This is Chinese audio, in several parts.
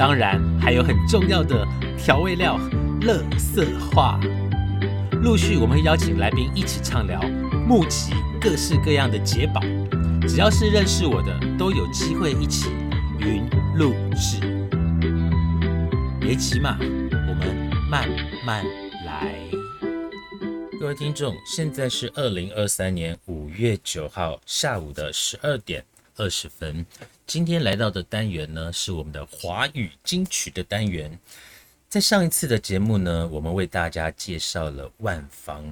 当然还有很重要的调味料——乐色话。陆续我们会邀请来宾一起畅聊，募集各式各样的解宝。只要是认识我的，都有机会一起云录制。别急嘛，我们慢慢来。各位听众，现在是二零二三年五月九号下午的十二点二十分。今天来到的单元呢，是我们的华语金曲的单元。在上一次的节目呢，我们为大家介绍了万芳。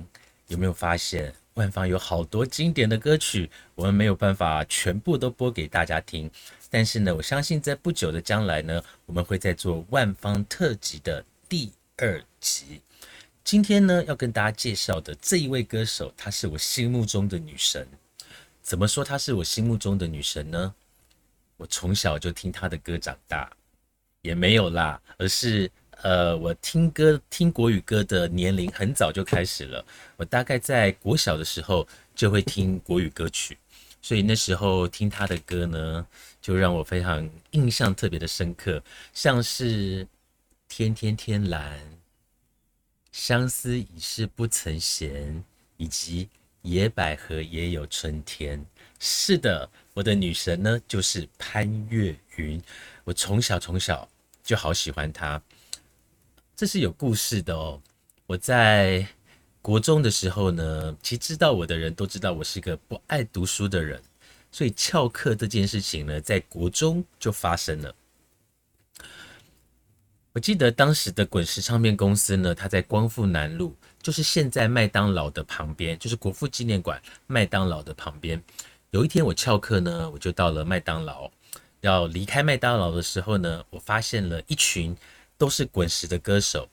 有没有发现万芳有好多经典的歌曲？我们没有办法全部都播给大家听。但是呢，我相信在不久的将来呢，我们会在做万芳特辑的第二集。今天呢，要跟大家介绍的这一位歌手，她是我心目中的女神。怎么说她是我心目中的女神呢？我从小就听他的歌长大，也没有啦，而是呃，我听歌听国语歌的年龄很早就开始了。我大概在国小的时候就会听国语歌曲，所以那时候听他的歌呢，就让我非常印象特别的深刻，像是《天天天蓝》、《相思已是不曾闲》，以及《野百合也有春天》。是的。我的女神呢，就是潘越云。我从小从小就好喜欢她，这是有故事的哦。我在国中的时候呢，其实知道我的人都知道我是一个不爱读书的人，所以翘课这件事情呢，在国中就发生了。我记得当时的滚石唱片公司呢，它在光复南路，就是现在麦当劳的旁边，就是国父纪念馆麦当劳的旁边。有一天我翘课呢，我就到了麦当劳。要离开麦当劳的时候呢，我发现了一群都是滚石的歌手，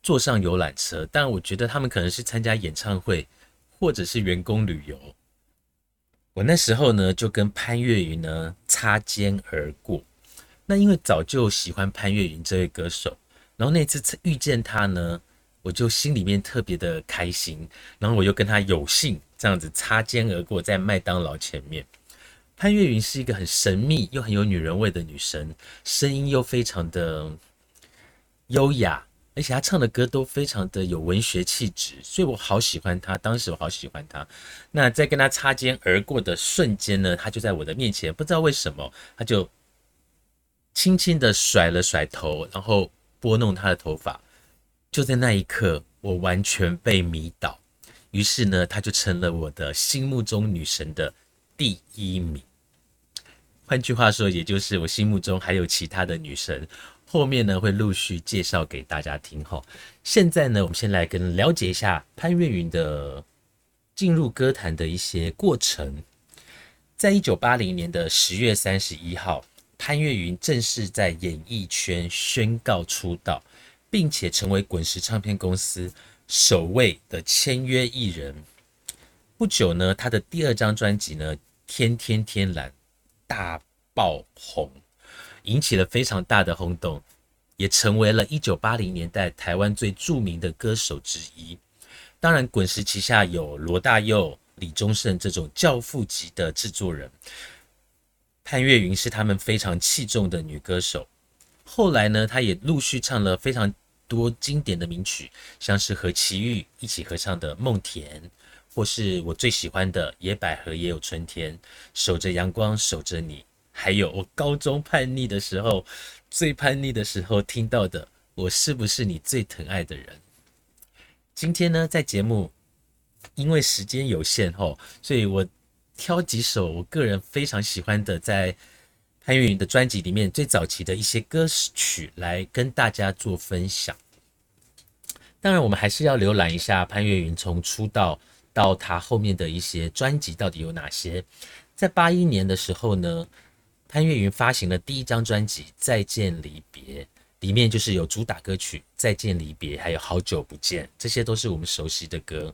坐上游览车。但我觉得他们可能是参加演唱会，或者是员工旅游。我那时候呢，就跟潘越云呢擦肩而过。那因为早就喜欢潘越云这位歌手，然后那次遇见他呢，我就心里面特别的开心。然后我又跟他有幸。这样子擦肩而过，在麦当劳前面，潘越云是一个很神秘又很有女人味的女生，声音又非常的优雅，而且她唱的歌都非常的有文学气质，所以我好喜欢她。当时我好喜欢她。那在跟她擦肩而过的瞬间呢，她就在我的面前，不知道为什么，她就轻轻的甩了甩头，然后拨弄她的头发。就在那一刻，我完全被迷倒。于是呢，她就成了我的心目中女神的第一名。换句话说，也就是我心目中还有其他的女神，后面呢会陆续介绍给大家听。哈，现在呢，我们先来跟了解一下潘越云的进入歌坛的一些过程。在一九八零年的十月三十一号，潘越云正式在演艺圈宣告出道，并且成为滚石唱片公司。首位的签约艺人，不久呢，他的第二张专辑呢《天天天蓝》大爆红，引起了非常大的轰动，也成为了一九八零年代台湾最著名的歌手之一。当然，滚石旗下有罗大佑、李宗盛这种教父级的制作人，潘越云是他们非常器重的女歌手。后来呢，她也陆续唱了非常。多经典的名曲，像是和齐豫一起合唱的《梦田》，或是我最喜欢的《野百合也有春天》，守着阳光，守着你，还有我高中叛逆的时候，最叛逆的时候听到的《我是不是你最疼爱的人》。今天呢，在节目因为时间有限吼，所以我挑几首我个人非常喜欢的，在。潘越云的专辑里面最早期的一些歌曲来跟大家做分享。当然，我们还是要浏览一下潘越云从出道到他后面的一些专辑到底有哪些。在八一年的时候呢，潘越云发行了第一张专辑《再见离别》，里面就是有主打歌曲《再见离别》，还有《好久不见》，这些都是我们熟悉的歌。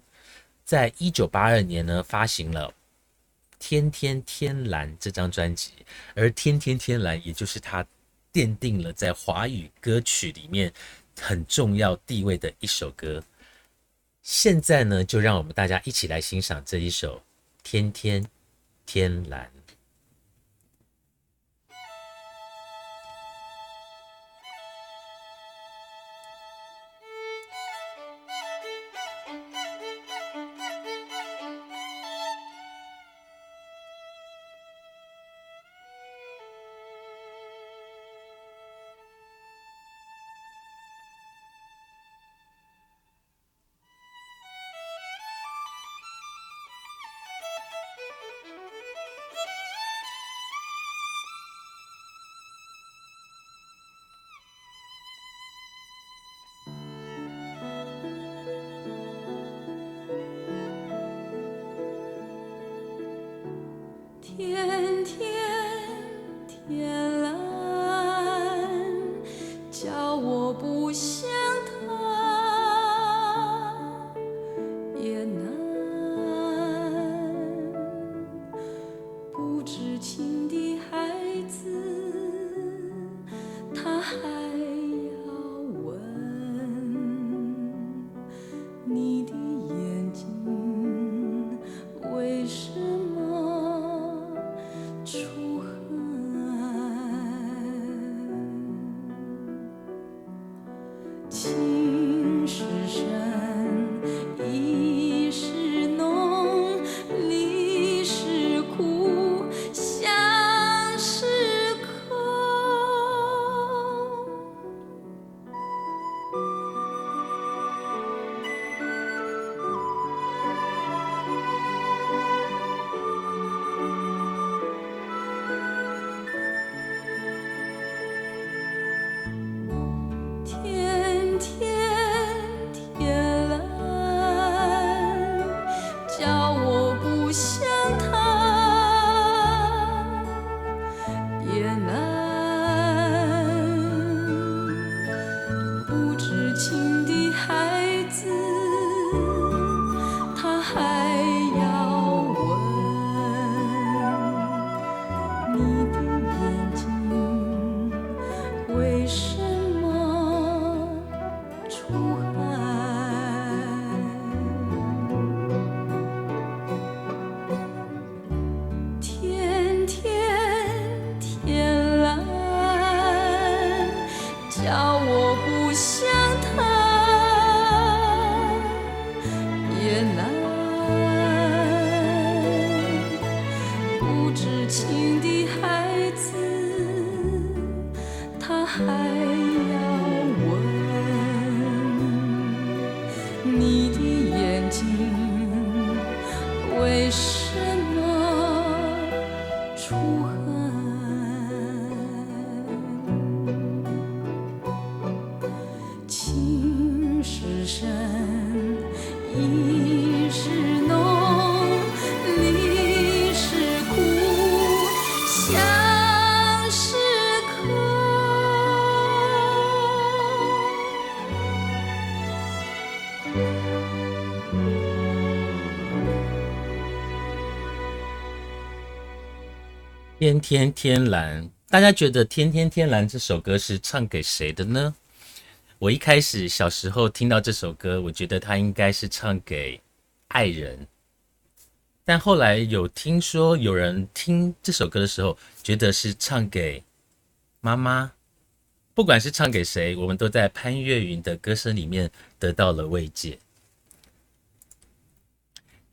在一九八二年呢，发行了《天天天蓝》这张专辑，而《天天天蓝》也就是他奠定了在华语歌曲里面很重要地位的一首歌。现在呢，就让我们大家一起来欣赏这一首《天天天蓝》。天天天天蓝，大家觉得《天天天蓝》这首歌是唱给谁的呢？我一开始小时候听到这首歌，我觉得它应该是唱给爱人，但后来有听说有人听这首歌的时候，觉得是唱给妈妈。不管是唱给谁，我们都在潘越云的歌声里面得到了慰藉。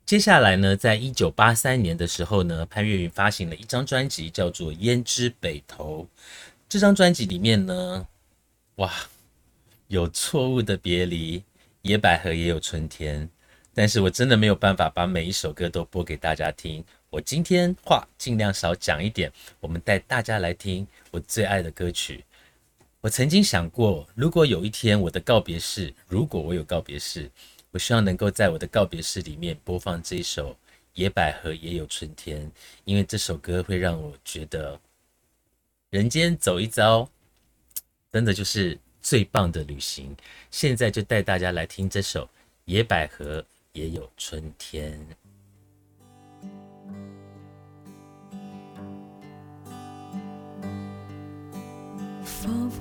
接下来呢，在一九八三年的时候呢，潘越云发行了一张专辑，叫做《胭脂北头》。这张专辑里面呢，哇，有错误的别离，野百合也有春天，但是我真的没有办法把每一首歌都播给大家听。我今天话尽量少讲一点，我们带大家来听我最爱的歌曲。我曾经想过，如果有一天我的告别式，如果我有告别式，我希望能够在我的告别式里面播放这一首《野百合也有春天》，因为这首歌会让我觉得人间走一遭，真的就是最棒的旅行。现在就带大家来听这首《野百合也有春天》。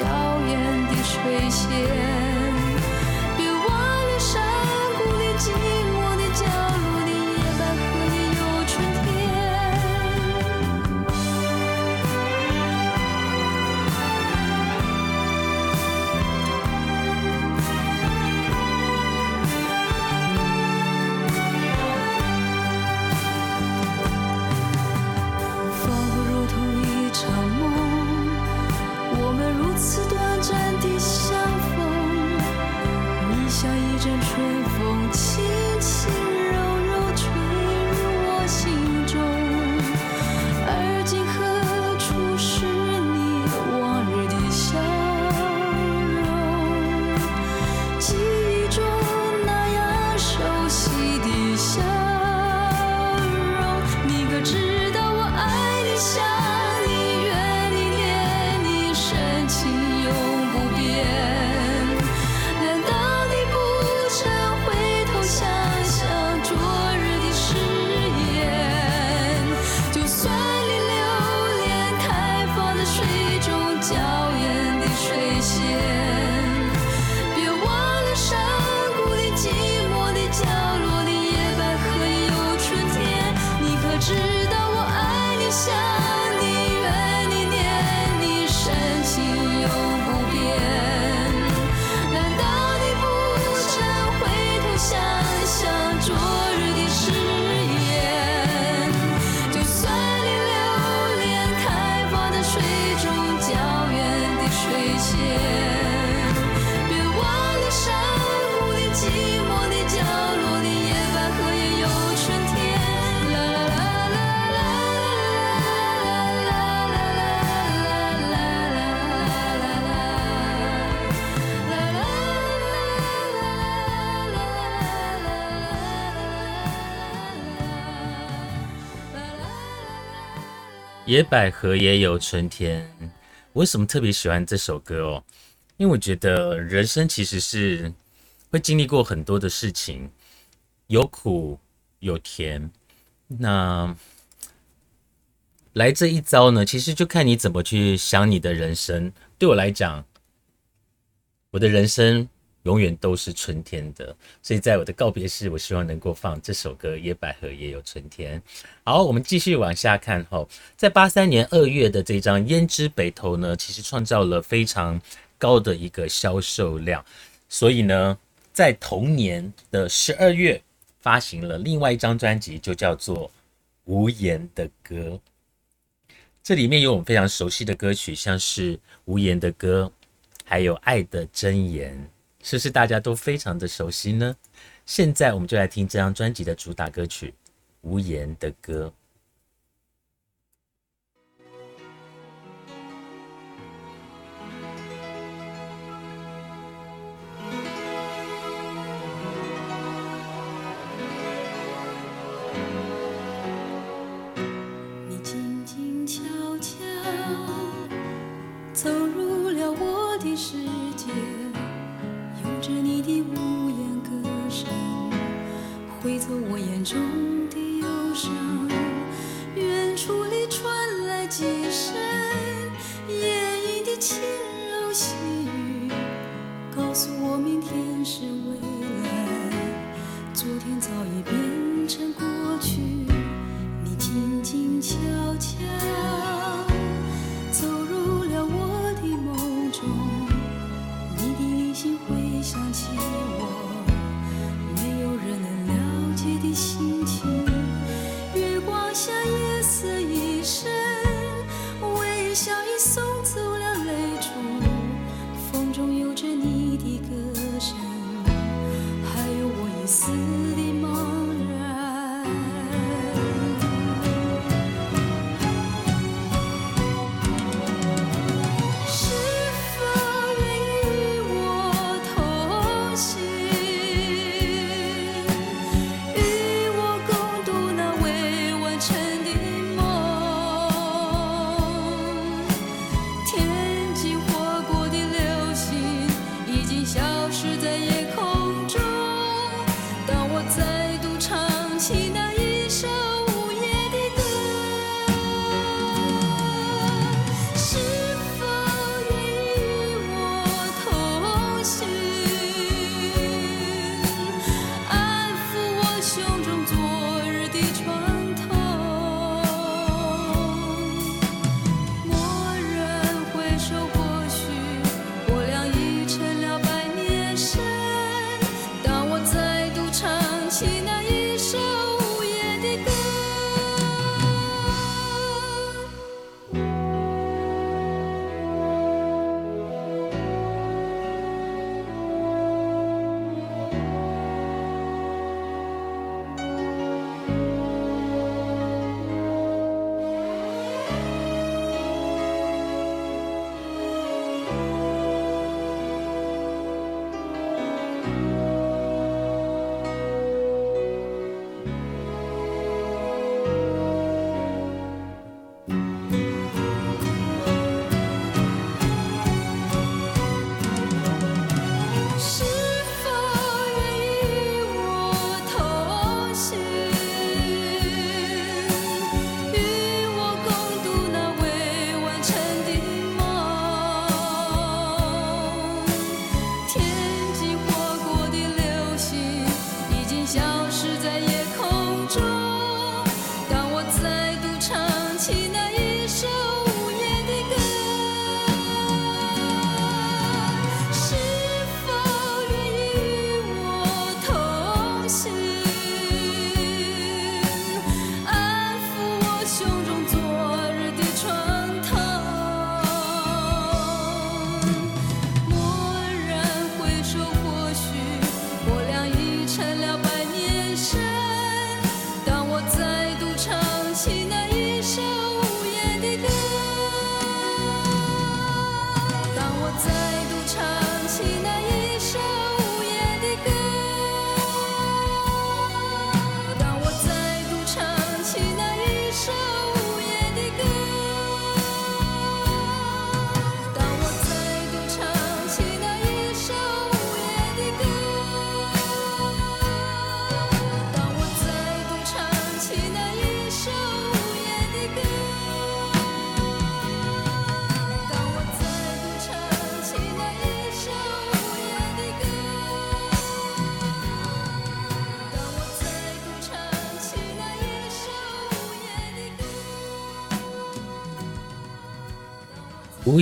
娇艳的水仙，别忘了山谷里百合也有春天。我为什么特别喜欢这首歌哦？因为我觉得人生其实是会经历过很多的事情，有苦有甜。那来这一遭呢，其实就看你怎么去想你的人生。对我来讲，我的人生永远都是春天的，所以在我的告别式，我希望能够放这首歌《野百合也有春天》。好，我们继续往下看哈，在八三年二月的这张《胭脂北头》呢，其实创造了非常高的一个销售量，所以呢，在同年的十二月发行了另外一张专辑，就叫做《无言的歌》。这里面有我们非常熟悉的歌曲，像是《无言的歌》，还有《爱的箴言》，是不是大家都非常的熟悉呢？现在我们就来听这张专辑的主打歌曲《无言的歌》。show.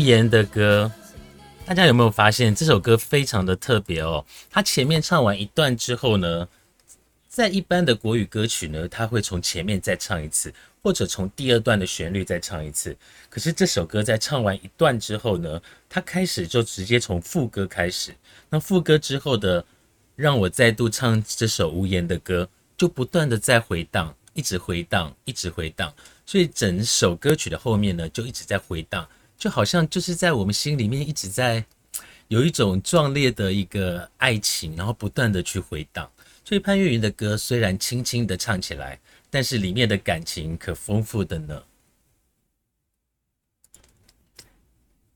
言的歌，大家有没有发现这首歌非常的特别哦？它前面唱完一段之后呢，在一般的国语歌曲呢，它会从前面再唱一次，或者从第二段的旋律再唱一次。可是这首歌在唱完一段之后呢，它开始就直接从副歌开始。那副歌之后的“让我再度唱这首无言的歌”，就不断的在回荡，一直回荡，一直回荡。所以整首歌曲的后面呢，就一直在回荡。就好像就是在我们心里面一直在有一种壮烈的一个爱情，然后不断的去回荡。所以潘越云的歌虽然轻轻的唱起来，但是里面的感情可丰富的呢。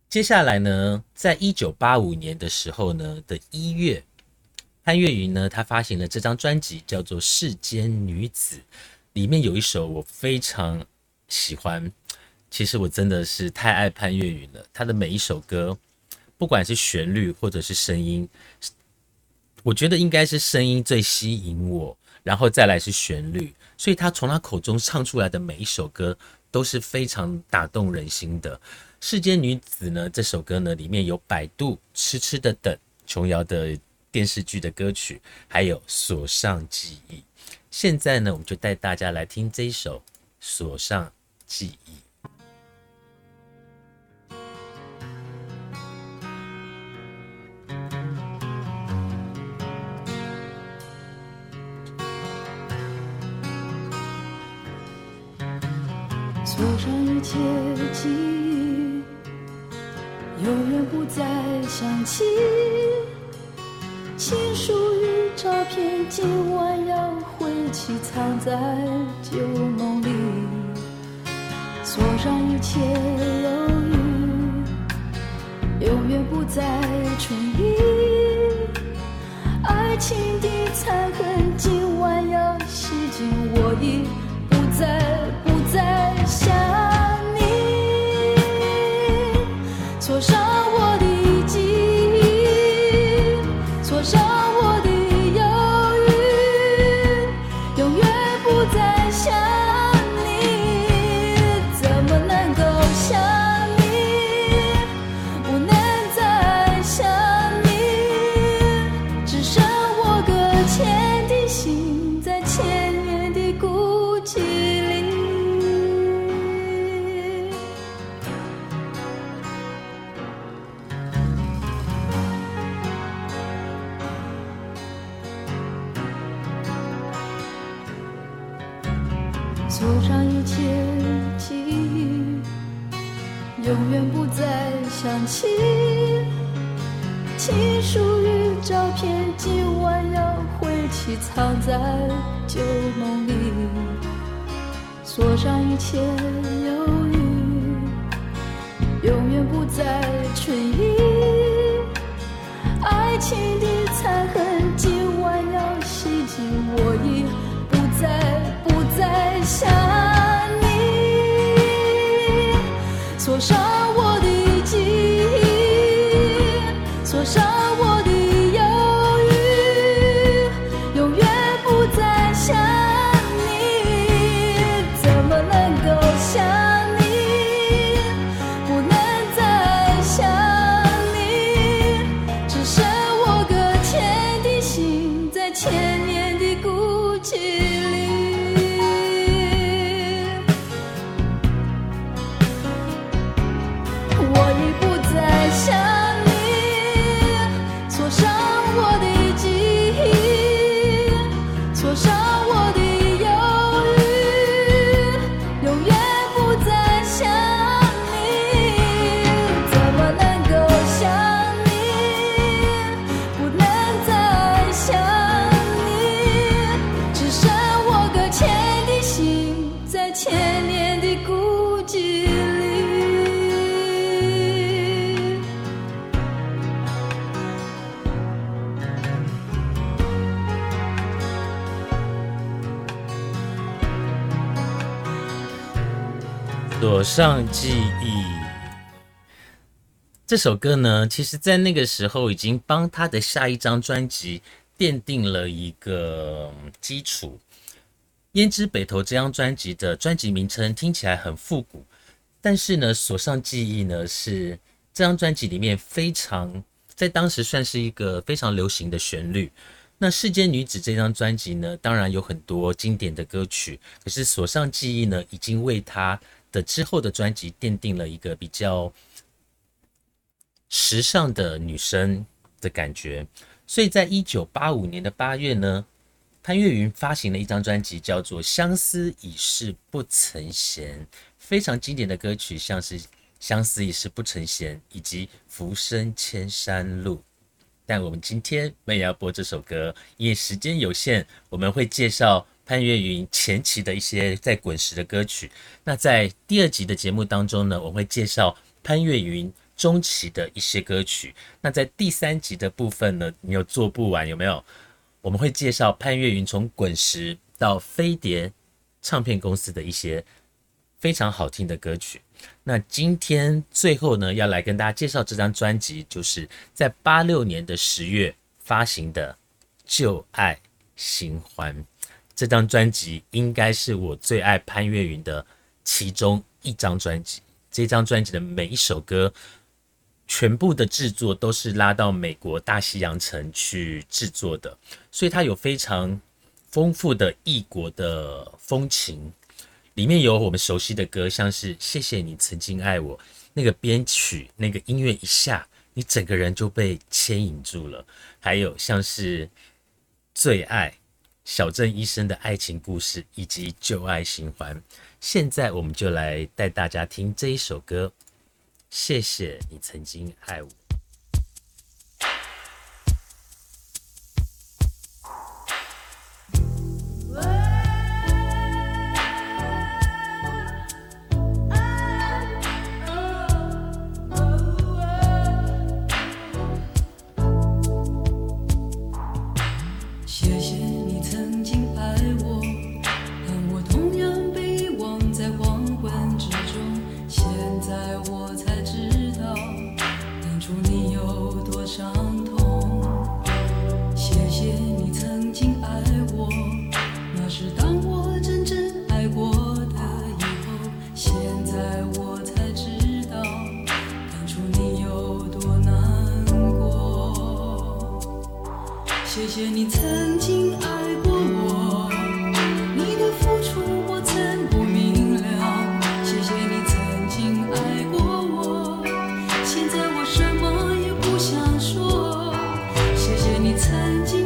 接下来呢，在一九八五年的时候呢的一月，潘越云呢，他发行了这张专辑，叫做《世间女子》，里面有一首我非常喜欢。其实我真的是太爱潘越云了，他的每一首歌，不管是旋律或者是声音，我觉得应该是声音最吸引我，然后再来是旋律。所以他从他口中唱出来的每一首歌都是非常打动人心的。世间女子呢，这首歌呢里面有百度痴痴的等琼瑶的电视剧的歌曲，还有锁上记忆。现在呢，我们就带大家来听这一首《锁上记忆》。想起。情书与照片，今晚要回去藏在旧梦里。锁上一切犹豫，永远不再重遇。爱情的残痕，今晚要洗净。我已不再不再想你，锁上我的上锁上记忆。这首歌呢，其实在那个时候已经帮他的下一张专辑奠定了一个基础。《胭脂北头》这张专辑的专辑名称听起来很复古，但是呢，《锁上记忆》呢是这张专辑里面非常在当时算是一个非常流行的旋律。那《世间女子》这张专辑呢，当然有很多经典的歌曲，可是《锁上记忆》呢，已经为她的之后的专辑奠定了一个比较时尚的女生的感觉。所以在一九八五年的八月呢，潘越云发行了一张专辑，叫做《相思已是不曾闲》，非常经典的歌曲，像是《相思已是不曾闲》以及《浮生千山路》。但我们今天没有要播这首歌，因为时间有限，我们会介绍潘越云前期的一些在滚石的歌曲。那在第二集的节目当中呢，我会介绍潘越云中期的一些歌曲。那在第三集的部分呢，你有做不完有没有？我们会介绍潘越云从滚石到飞碟唱片公司的一些非常好听的歌曲。那今天最后呢要来跟大家介绍这张专辑就是在八六年的十月发行的旧爱新欢。这张专辑应该是我最爱潘越云的其中一张专辑。这张专辑的每一首歌全部的制作都是拉到美国大西洋城去制作的所以它有非常丰富的异国的风情里面有我们熟悉的歌像是谢谢你曾经爱我那个编曲那个音乐一下你整个人就被牵引住了。还有像是最爱小镇医生的爱情故事以及旧爱循环。现在我们就来带大家听这一首歌谢谢你曾经爱我。曾经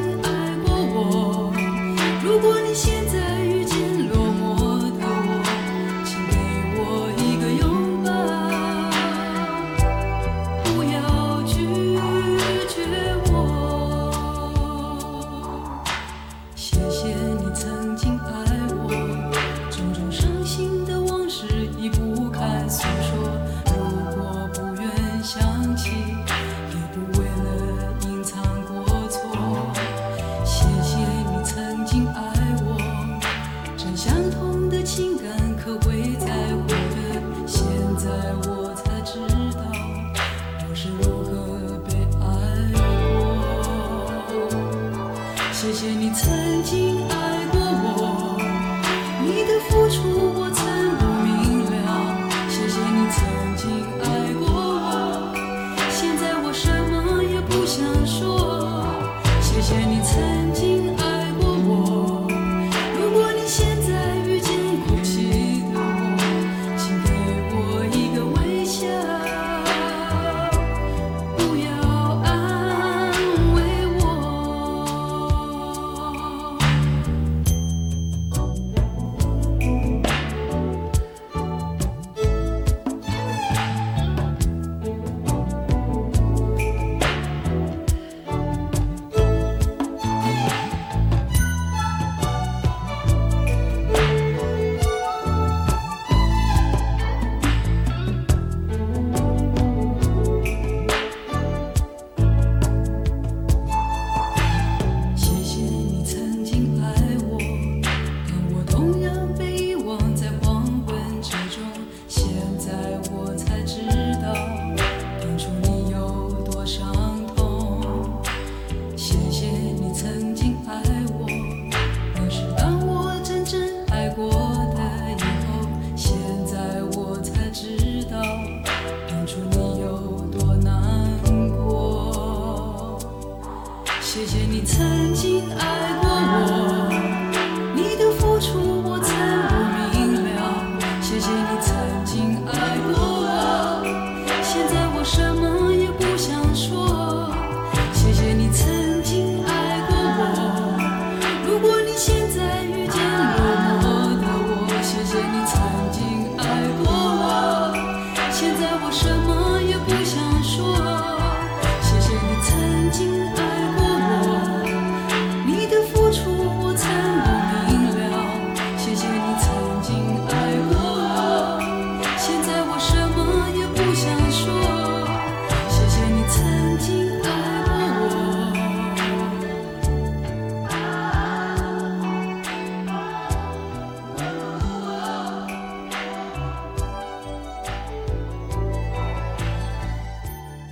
谢谢你曾经爱过我。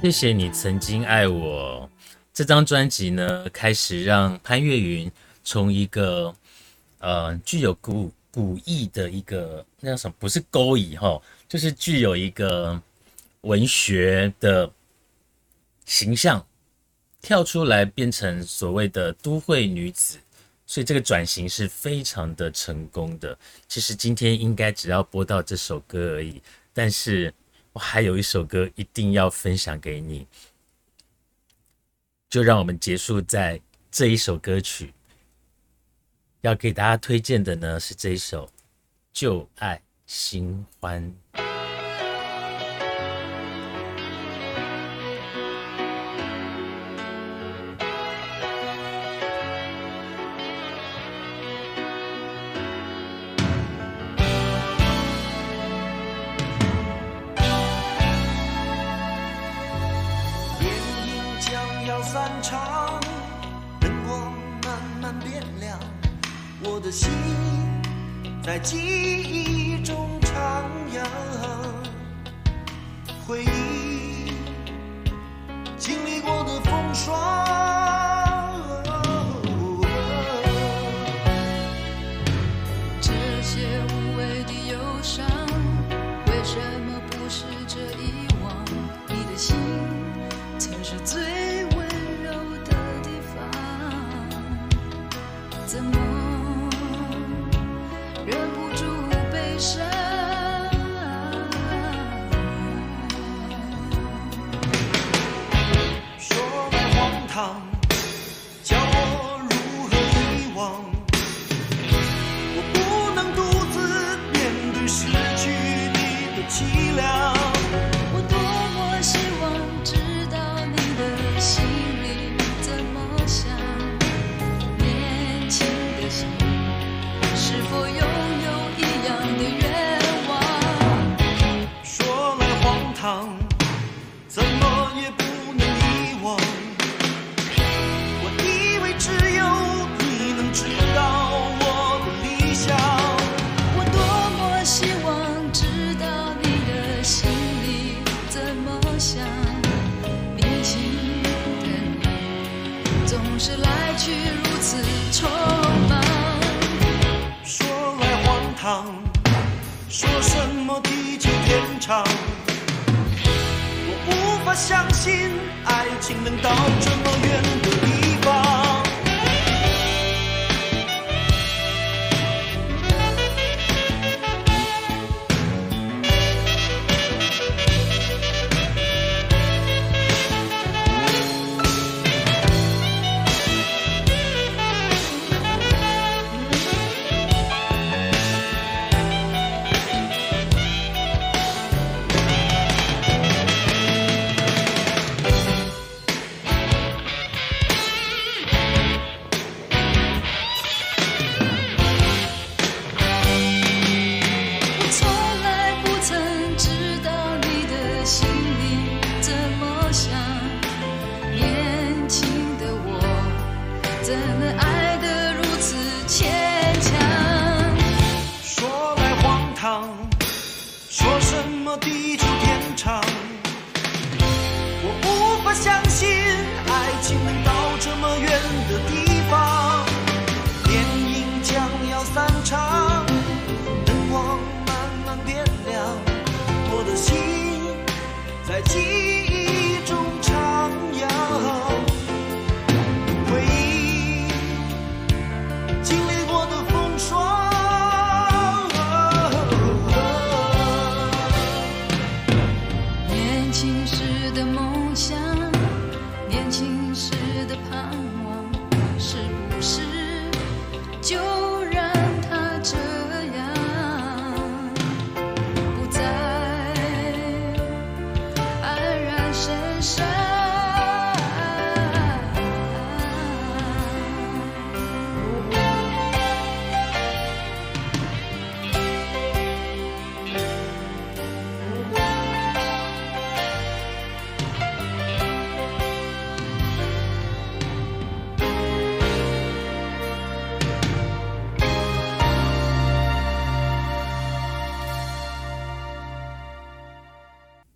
谢谢你曾经爱我。这张专辑呢开始让潘越云从一个呃具有古古意的一个那叫什么？不是勾引哈就是具有一个文学的形象跳出来变成所谓的都会女子。所以这个转型是非常的成功的。其实今天应该只要播到这首歌而已但是我还有一首歌一定要分享给你，就让我们结束在这一首歌曲。要给大家推荐的呢是这一首《旧爱新欢》。我无法相信爱情能到这么远的地方。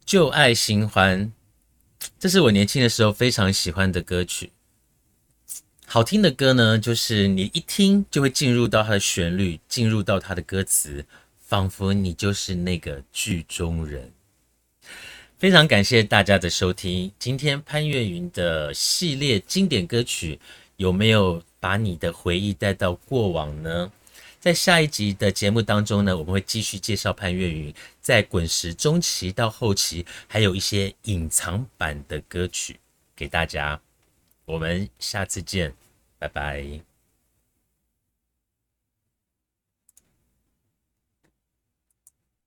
旧爱新欢，这是我年轻的时候非常喜欢的歌曲。好听的歌呢，就是你一听就会进入到它的旋律，进入到它的歌词，仿佛你就是那个剧中人。非常感谢大家的收听，今天潘越云的系列经典歌曲有没有把你的回忆带到过往呢？在下一集的节目当中呢，我们会继续介绍潘越云在滚石中期到后期，还有一些隐藏版的歌曲给大家。我们下次见，拜拜。